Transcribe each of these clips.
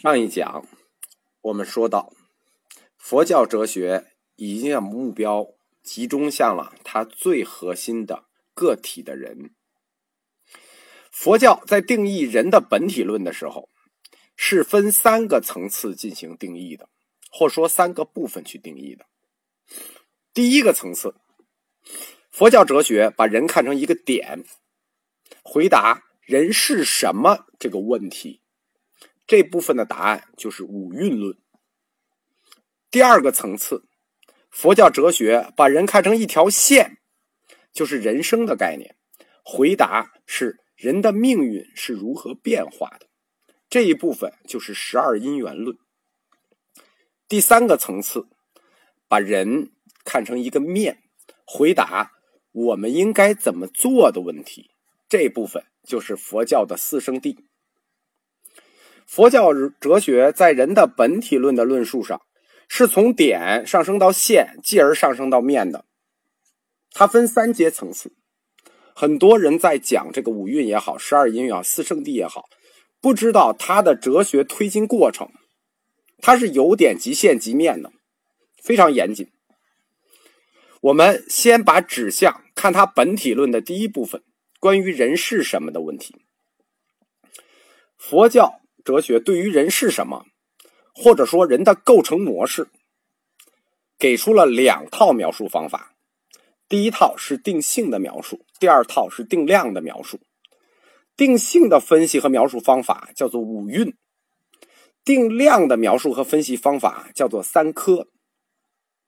上一讲我们说到，佛教哲学已经将目标集中向了它最核心的个体的人。佛教在定义人的本体论的时候，是分三个层次进行定义的，或说三个部分去定义的。第一个层次，佛教哲学把人看成一个点，回答人是什么这个问题。这部分的答案就是五蕴论。第二个层次，佛教哲学把人看成一条线，就是人生的概念。回答是人的命运是如何变化的。这一部分就是十二因缘论。第三个层次，把人看成一个面，回答我们应该怎么做的问题。这部分就是佛教的四圣谛。佛教哲学在人的本体论的论述上，是从点上升到线，继而上升到面的。它分三阶层次。很多人在讲这个五蕴也好，十二因缘也好，四圣地也好，不知道它的哲学推进过程，它是由点及线及面的，非常严谨。我们先把指向看它本体论的第一部分，关于人是什么的问题。佛教。哲学对于人是什么，或者说人的构成模式，给出了两套描述方法。第一套是定性的描述，第二套是定量的描述。定性的分析和描述方法叫做五蕴，定量的描述和分析方法叫做三科。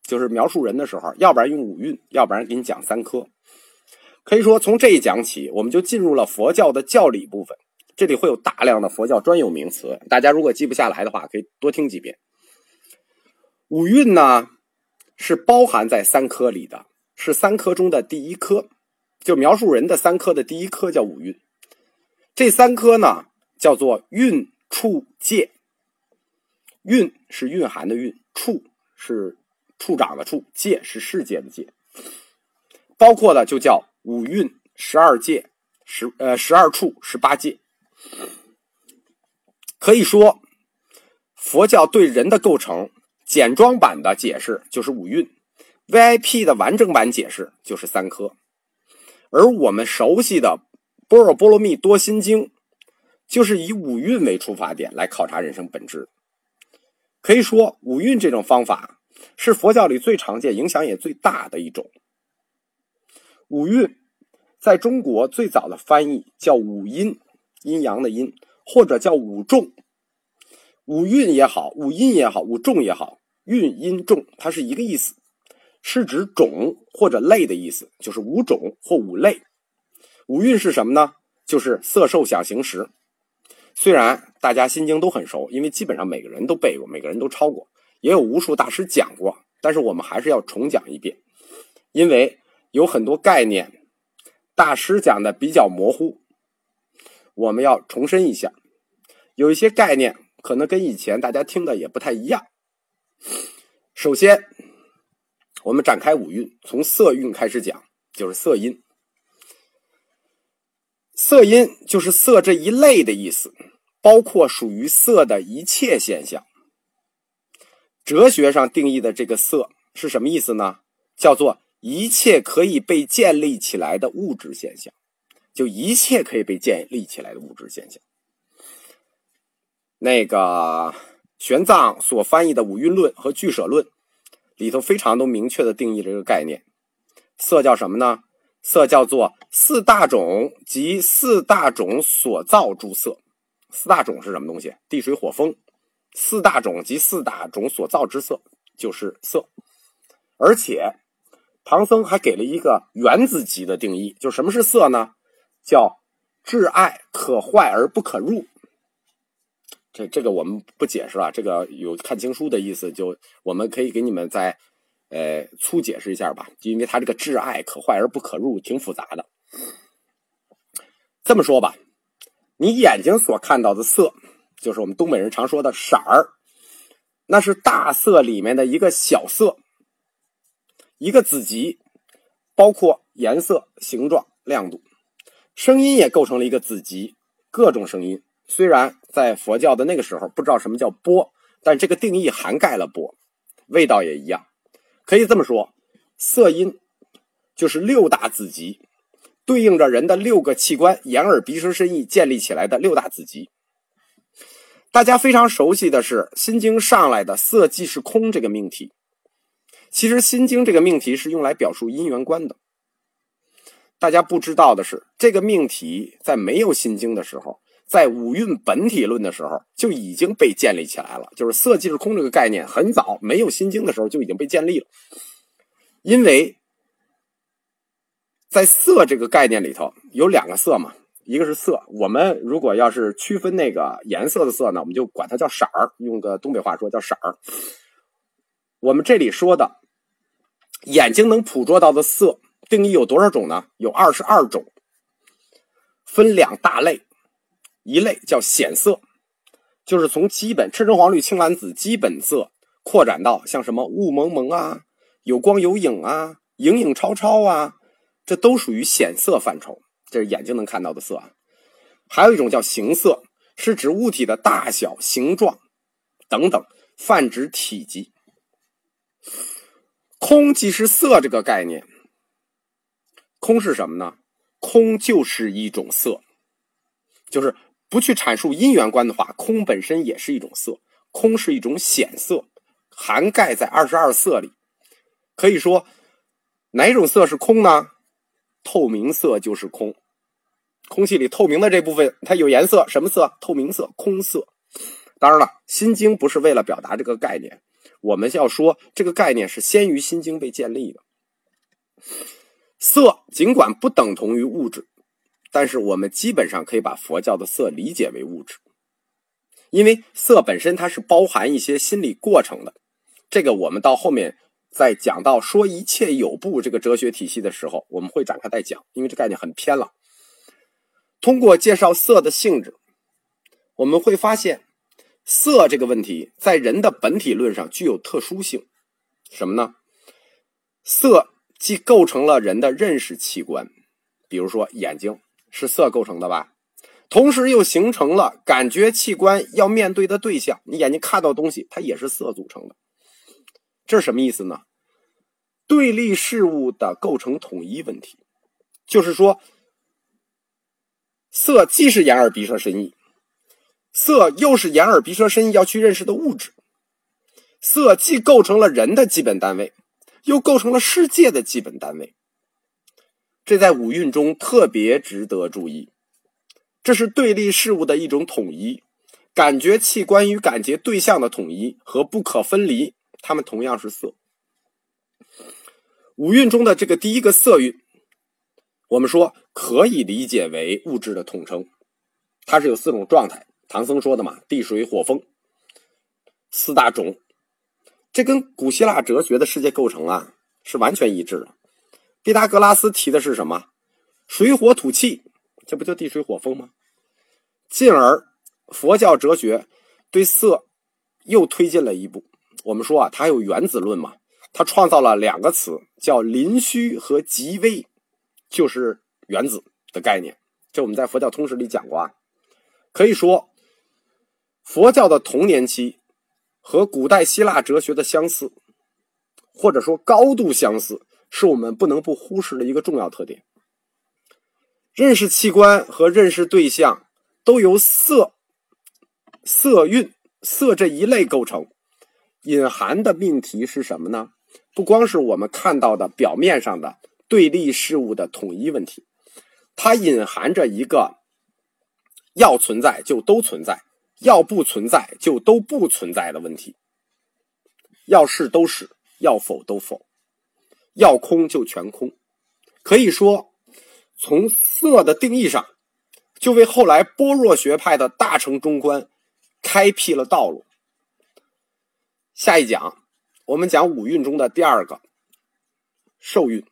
就是描述人的时候，要不然用五蕴，要不然给你讲三科。可以说，从这一讲起，我们就进入了佛教的教理部分。这里会有大量的佛教专有名词，大家如果记不下来的话，可以多听几遍。五蕴呢，是包含在三科里的，是三科中的第一科，就描述人的三科的第一科叫五蕴。这三科呢，叫做蕴处界。蕴是蕴含的蕴，处是处长的处，界是世界的界，包括的就叫五蕴、十二界、十呃十二处、十八界。可以说，佛教对人的构成简装版的解释就是五蕴，VIP 的完整版解释就是三科。而我们熟悉的《般若波罗蜜多心经》，就是以五蕴为出发点来考察人生本质。可以说，五蕴这种方法是佛教里最常见、影响也最大的一种。五蕴在中国最早的翻译叫五阴。阴阳的阴，或者叫五重、五蕴也好，五阴也好，五重也好，蕴阴重它是一个意思，是指种或者类的意思，就是五种或五类。五蕴是什么呢？就是色受想行识。虽然大家心经都很熟，因为基本上每个人都背过，每个人都抄过，也有无数大师讲过，但是我们还是要重讲一遍，因为有很多概念大师讲的比较模糊。我们要重申一下，有一些概念可能跟以前大家听的也不太一样。首先，我们展开五蕴，从色蕴开始讲，就是色音。色音就是色这一类的意思，包括属于色的一切现象。哲学上定义的这个色是什么意思呢？叫做一切可以被建立起来的物质现象。就一切可以被建立起来的物质现象。那个玄奘所翻译的《五蕴论》和《俱舍论》里头，非常都明确的定义这个概念。色叫什么呢？色叫做四大种及四大种所造诸色。四大种是什么东西？地水火风。四大种及四大种所造之色就是色。而且唐僧还给了一个原子级的定义，就什么是色呢？叫挚爱可坏而不可入，这这个我们不解释了。这个有看经书的意思，就我们可以给你们再呃粗解释一下吧。因为它这个挚爱可坏而不可入挺复杂的。这么说吧，你眼睛所看到的色，就是我们东北人常说的色儿，那是大色里面的一个小色，一个子集，包括颜色、形状、亮度。声音也构成了一个子集，各种声音虽然在佛教的那个时候不知道什么叫波，但这个定义涵盖了波，味道也一样。可以这么说，色音就是六大子集，对应着人的六个器官——眼、耳、鼻、舌、身、意建立起来的六大子集。大家非常熟悉的是《心经》上来的“色即是空”这个命题。其实《心经》这个命题是用来表述因缘观的。大家不知道的是，这个命题在没有《心经》的时候，在五蕴本体论的时候就已经被建立起来了。就是“色即是空”这个概念，很早没有《心经》的时候就已经被建立了。因为在“色”这个概念里头有两个“色”嘛。一个是色，我们如果要是区分那个颜色的色呢，我们就管它叫色儿，用个东北话说叫色儿。我们这里说的眼睛能捕捉到的色定义有多少种呢？有二十二种，分两大类，一类叫显色，就是从基本赤橙黄绿青蓝紫基本色扩展到像什么雾蒙蒙啊、有光有影啊、影影绰绰啊，这都属于显色范畴。这是眼睛能看到的色啊，还有一种叫形色，是指物体的大小、形状等等，泛指体积。空即是色这个概念，空是什么呢？空就是一种色，就是不去阐述因缘观的话，空本身也是一种色，空是一种显色，涵盖在二十二色里。可以说，哪种色是空呢？透明色就是空，空气里透明的这部分它有颜色，什么色？透明色，空色。当然了，《心经》不是为了表达这个概念，我们要说这个概念是先于《心经》被建立的。色尽管不等同于物质，但是我们基本上可以把佛教的色理解为物质，因为色本身它是包含一些心理过程的。这个我们到后面。在讲到说一切有部这个哲学体系的时候，我们会展开再讲，因为这概念很偏了。通过介绍色的性质，我们会发现，色这个问题在人的本体论上具有特殊性。什么呢？色既构成了人的认识器官，比如说眼睛是色构成的吧，同时又形成了感觉器官要面对的对象，你眼睛看到东西，它也是色组成的。这是什么意思呢？对立事物的构成统一问题，就是说，色既是眼耳鼻舌身意，色又是眼耳鼻舌身意要去认识的物质。色既构成了人的基本单位，又构成了世界的基本单位。这在五蕴中特别值得注意。这是对立事物的一种统一，感觉器官与感觉对象的统一和不可分离。它们同样是色。五蕴中的这个第一个色蕴，我们说可以理解为物质的统称。它是有四种状态，唐僧说的嘛，地水火风四大种，这跟古希腊哲学的世界构成啊是完全一致的。毕达哥拉斯提的是什么？水火土气，这不就地水火风吗？进而佛教哲学对色又推进了一步。我们说啊，它有原子论嘛，它创造了两个词，叫临虚和极微，就是原子的概念。这我们在佛教通史里讲过啊。可以说，佛教的童年期和古代希腊哲学的相似，或者说高度相似，是我们不能不忽视的一个重要特点。认识器官和认识对象都由色、色蕴、色这一类构成。隐含的命题是什么呢？不光是我们看到的表面上的对立事物的统一问题，它隐含着一个要存在就都存在，要不存在就都不存在的问题。要是都是，要否都否，要空就全空。可以说，从色的定义上，就为后来般若学派的大乘中观开辟了道路。下一讲，我们讲五蕴中的第二个受蕴。